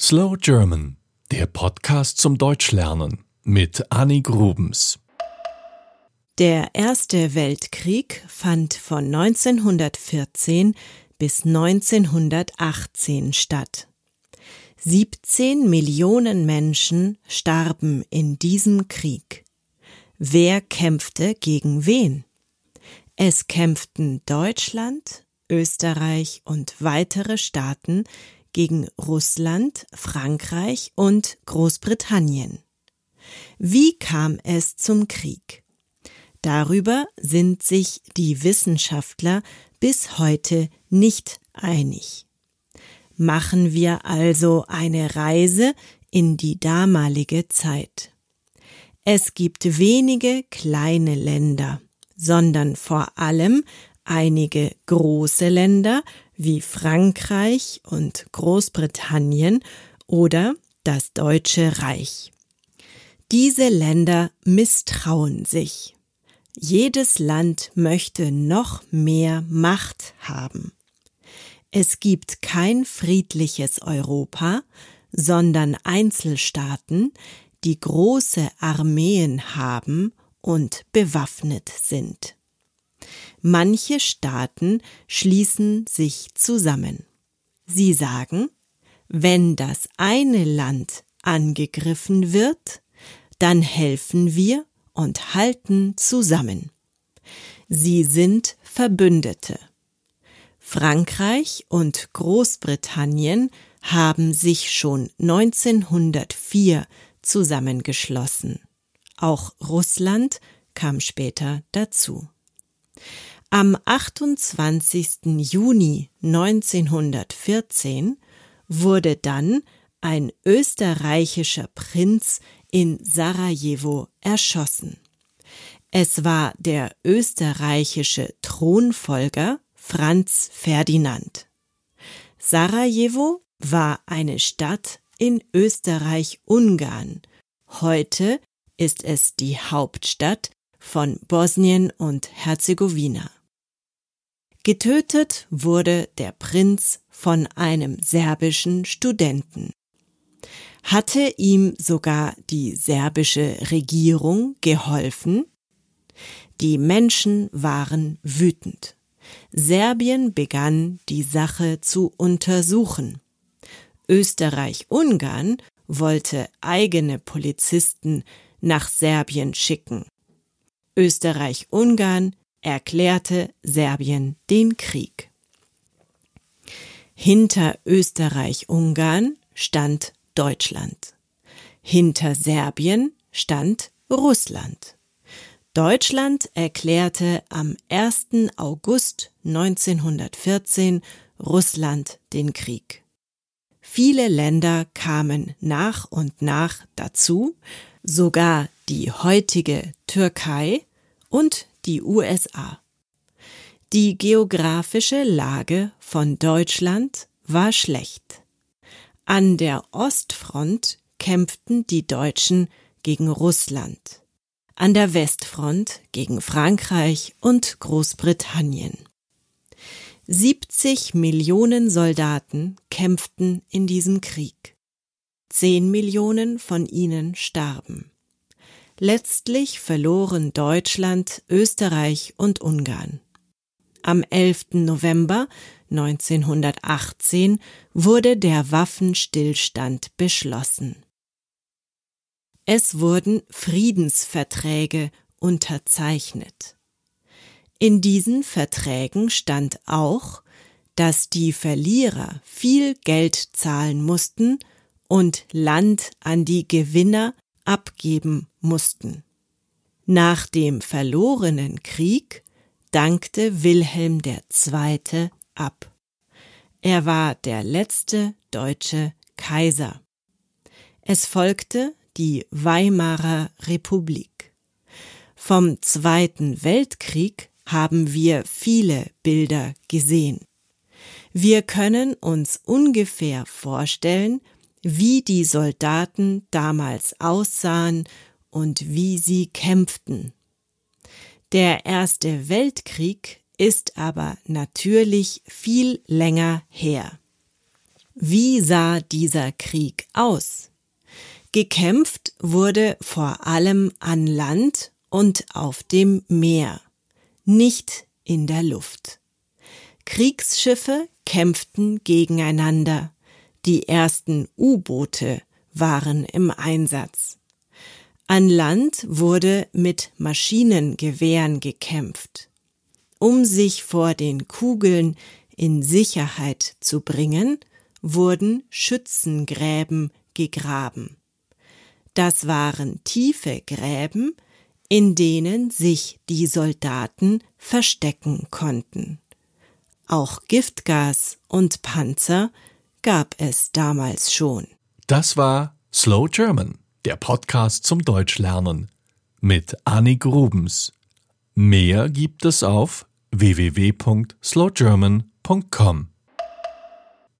Slow German, der Podcast zum Deutschlernen mit Annie Grubens. Der Erste Weltkrieg fand von 1914 bis 1918 statt. 17 Millionen Menschen starben in diesem Krieg. Wer kämpfte gegen wen? Es kämpften Deutschland, Österreich und weitere Staaten gegen Russland, Frankreich und Großbritannien. Wie kam es zum Krieg? Darüber sind sich die Wissenschaftler bis heute nicht einig. Machen wir also eine Reise in die damalige Zeit. Es gibt wenige kleine Länder, sondern vor allem einige große Länder wie Frankreich und Großbritannien oder das Deutsche Reich. Diese Länder misstrauen sich. Jedes Land möchte noch mehr Macht haben. Es gibt kein friedliches Europa, sondern Einzelstaaten, die große Armeen haben und bewaffnet sind. Manche Staaten schließen sich zusammen. Sie sagen, wenn das eine Land angegriffen wird, dann helfen wir und halten zusammen. Sie sind Verbündete. Frankreich und Großbritannien haben sich schon 1904 zusammengeschlossen. Auch Russland kam später dazu. Am 28. Juni 1914 wurde dann ein österreichischer Prinz in Sarajevo erschossen. Es war der österreichische Thronfolger Franz Ferdinand. Sarajevo war eine Stadt in Österreich-Ungarn. Heute ist es die Hauptstadt von Bosnien und Herzegowina. Getötet wurde der Prinz von einem serbischen Studenten. Hatte ihm sogar die serbische Regierung geholfen? Die Menschen waren wütend. Serbien begann die Sache zu untersuchen. Österreich-Ungarn wollte eigene Polizisten nach Serbien schicken. Österreich-Ungarn erklärte Serbien den Krieg. Hinter Österreich-Ungarn stand Deutschland. Hinter Serbien stand Russland. Deutschland erklärte am 1. August 1914 Russland den Krieg. Viele Länder kamen nach und nach dazu, sogar die heutige Türkei und die USA. Die geografische Lage von Deutschland war schlecht. An der Ostfront kämpften die Deutschen gegen Russland, an der Westfront gegen Frankreich und Großbritannien. 70 Millionen Soldaten kämpften in diesem Krieg. Zehn Millionen von ihnen starben. Letztlich verloren Deutschland, Österreich und Ungarn. Am 11. November 1918 wurde der Waffenstillstand beschlossen. Es wurden Friedensverträge unterzeichnet. In diesen Verträgen stand auch, dass die Verlierer viel Geld zahlen mussten und Land an die Gewinner abgeben mussten. Nach dem verlorenen Krieg dankte Wilhelm II. ab. Er war der letzte deutsche Kaiser. Es folgte die Weimarer Republik. Vom Zweiten Weltkrieg haben wir viele Bilder gesehen. Wir können uns ungefähr vorstellen, wie die Soldaten damals aussahen und wie sie kämpften. Der Erste Weltkrieg ist aber natürlich viel länger her. Wie sah dieser Krieg aus? Gekämpft wurde vor allem an Land und auf dem Meer, nicht in der Luft. Kriegsschiffe kämpften gegeneinander, die ersten U-Boote waren im Einsatz. An Land wurde mit Maschinengewehren gekämpft. Um sich vor den Kugeln in Sicherheit zu bringen, wurden Schützengräben gegraben. Das waren tiefe Gräben, in denen sich die Soldaten verstecken konnten. Auch Giftgas und Panzer gab es damals schon. Das war Slow German, der Podcast zum Deutschlernen mit Annik Rubens. Mehr gibt es auf www.slowgerman.com.